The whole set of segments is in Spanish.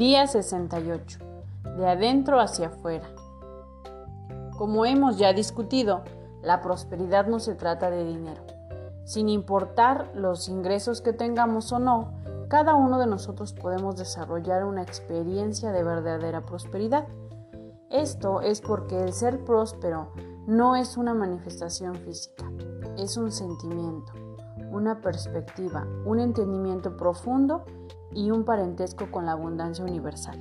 Día 68. De adentro hacia afuera. Como hemos ya discutido, la prosperidad no se trata de dinero. Sin importar los ingresos que tengamos o no, cada uno de nosotros podemos desarrollar una experiencia de verdadera prosperidad. Esto es porque el ser próspero no es una manifestación física, es un sentimiento, una perspectiva, un entendimiento profundo y un parentesco con la abundancia universal.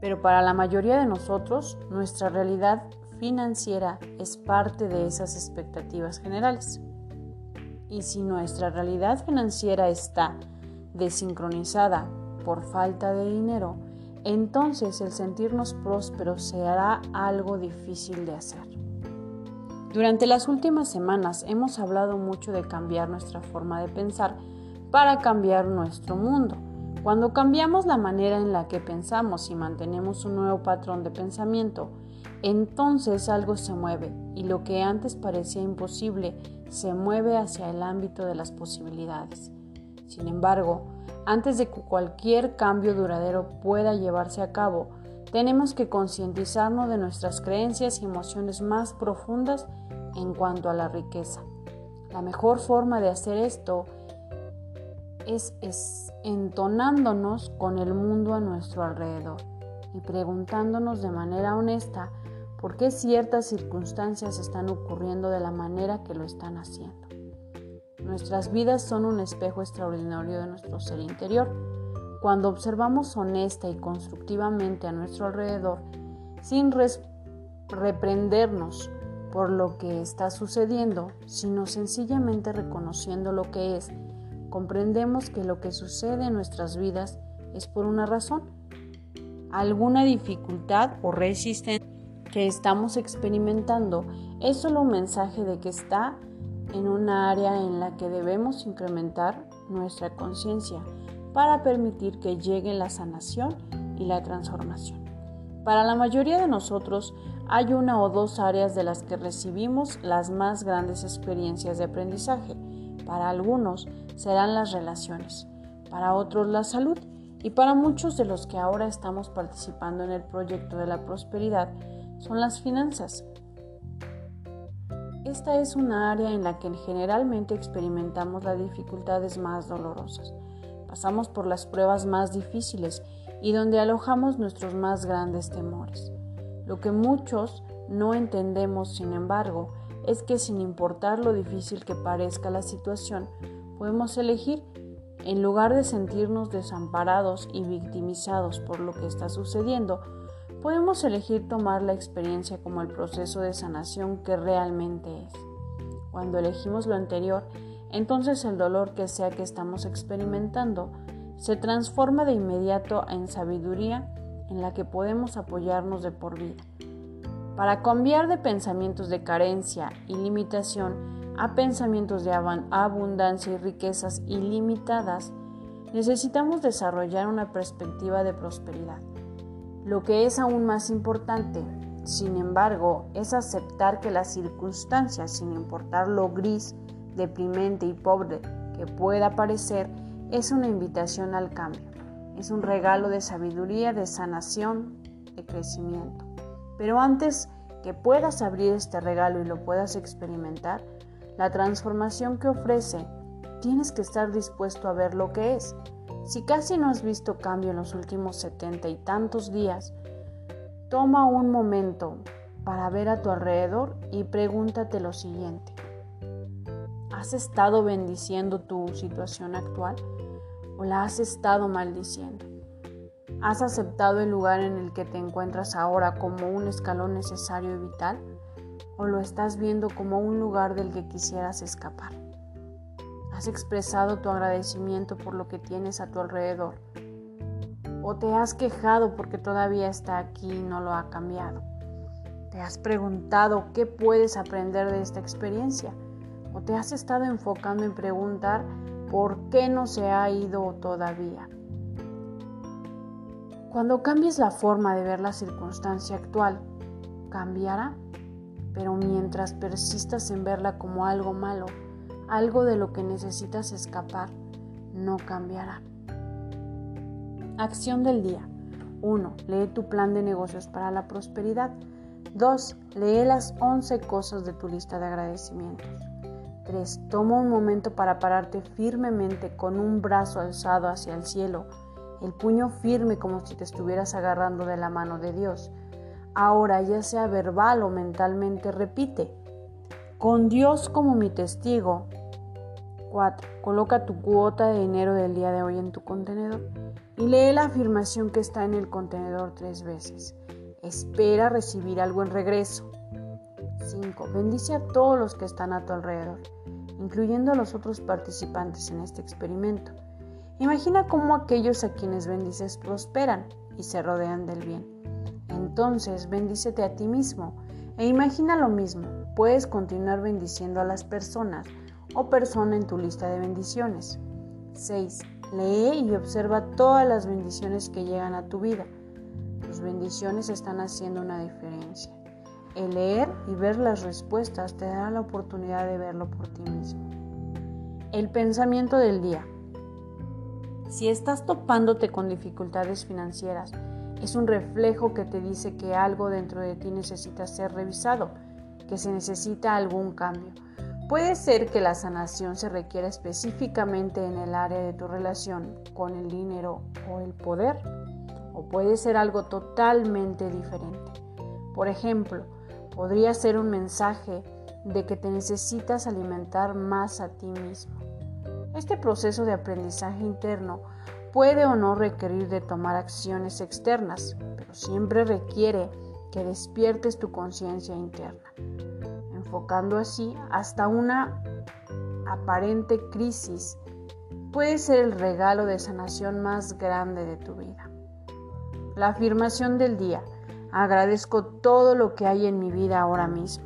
Pero para la mayoría de nosotros, nuestra realidad financiera es parte de esas expectativas generales. Y si nuestra realidad financiera está desincronizada por falta de dinero, entonces el sentirnos prósperos será algo difícil de hacer. Durante las últimas semanas hemos hablado mucho de cambiar nuestra forma de pensar para cambiar nuestro mundo. Cuando cambiamos la manera en la que pensamos y mantenemos un nuevo patrón de pensamiento, entonces algo se mueve y lo que antes parecía imposible se mueve hacia el ámbito de las posibilidades. Sin embargo, antes de que cualquier cambio duradero pueda llevarse a cabo, tenemos que concientizarnos de nuestras creencias y emociones más profundas en cuanto a la riqueza. La mejor forma de hacer esto es, entonándonos con el mundo a nuestro alrededor y preguntándonos de manera honesta por qué ciertas circunstancias están ocurriendo de la manera que lo están haciendo. Nuestras vidas son un espejo extraordinario de nuestro ser interior. Cuando observamos honesta y constructivamente a nuestro alrededor, sin reprendernos por lo que está sucediendo, sino sencillamente reconociendo lo que es, comprendemos que lo que sucede en nuestras vidas es por una razón. Alguna dificultad o resistencia que estamos experimentando es solo un mensaje de que está en una área en la que debemos incrementar nuestra conciencia para permitir que llegue la sanación y la transformación. Para la mayoría de nosotros hay una o dos áreas de las que recibimos las más grandes experiencias de aprendizaje. Para algunos serán las relaciones, para otros la salud y para muchos de los que ahora estamos participando en el proyecto de la prosperidad son las finanzas. Esta es una área en la que generalmente experimentamos las dificultades más dolorosas. Pasamos por las pruebas más difíciles y donde alojamos nuestros más grandes temores. Lo que muchos no entendemos, sin embargo, es que sin importar lo difícil que parezca la situación, podemos elegir, en lugar de sentirnos desamparados y victimizados por lo que está sucediendo, podemos elegir tomar la experiencia como el proceso de sanación que realmente es. Cuando elegimos lo anterior, entonces el dolor que sea que estamos experimentando se transforma de inmediato en sabiduría en la que podemos apoyarnos de por vida. Para cambiar de pensamientos de carencia y limitación a pensamientos de abundancia y riquezas ilimitadas, necesitamos desarrollar una perspectiva de prosperidad. Lo que es aún más importante, sin embargo, es aceptar que las circunstancias, sin importar lo gris, deprimente y pobre que pueda parecer, es una invitación al cambio. Es un regalo de sabiduría, de sanación, de crecimiento. Pero antes que puedas abrir este regalo y lo puedas experimentar, la transformación que ofrece, tienes que estar dispuesto a ver lo que es si casi no has visto cambio en los últimos setenta y tantos días, toma un momento para ver a tu alrededor y pregúntate lo siguiente. ¿Has estado bendiciendo tu situación actual o la has estado maldiciendo? ¿Has aceptado el lugar en el que te encuentras ahora como un escalón necesario y vital o lo estás viendo como un lugar del que quisieras escapar? ¿Has expresado tu agradecimiento por lo que tienes a tu alrededor? ¿O te has quejado porque todavía está aquí y no lo ha cambiado? ¿Te has preguntado qué puedes aprender de esta experiencia? ¿O te has estado enfocando en preguntar por qué no se ha ido todavía? Cuando cambies la forma de ver la circunstancia actual, cambiará, pero mientras persistas en verla como algo malo, algo de lo que necesitas escapar no cambiará. Acción del día. 1. Lee tu plan de negocios para la prosperidad. 2. Lee las 11 cosas de tu lista de agradecimientos. 3. Toma un momento para pararte firmemente con un brazo alzado hacia el cielo, el puño firme como si te estuvieras agarrando de la mano de Dios. Ahora, ya sea verbal o mentalmente, repite, con Dios como mi testigo. 4. Coloca tu cuota de dinero del día de hoy en tu contenedor y lee la afirmación que está en el contenedor tres veces. Espera recibir algo en regreso. 5. Bendice a todos los que están a tu alrededor, incluyendo a los otros participantes en este experimento. Imagina cómo aquellos a quienes bendices prosperan y se rodean del bien. Entonces, bendícete a ti mismo e imagina lo mismo. Puedes continuar bendiciendo a las personas o persona en tu lista de bendiciones. 6. Lee y observa todas las bendiciones que llegan a tu vida. Tus bendiciones están haciendo una diferencia. El leer y ver las respuestas te dará la oportunidad de verlo por ti mismo. El pensamiento del día. Si estás topándote con dificultades financieras, es un reflejo que te dice que algo dentro de ti necesita ser revisado, que se necesita algún cambio. Puede ser que la sanación se requiera específicamente en el área de tu relación con el dinero o el poder, o puede ser algo totalmente diferente. Por ejemplo, podría ser un mensaje de que te necesitas alimentar más a ti mismo. Este proceso de aprendizaje interno puede o no requerir de tomar acciones externas, pero siempre requiere que despiertes tu conciencia interna enfocando así hasta una aparente crisis, puede ser el regalo de sanación más grande de tu vida. La afirmación del día. Agradezco todo lo que hay en mi vida ahora mismo.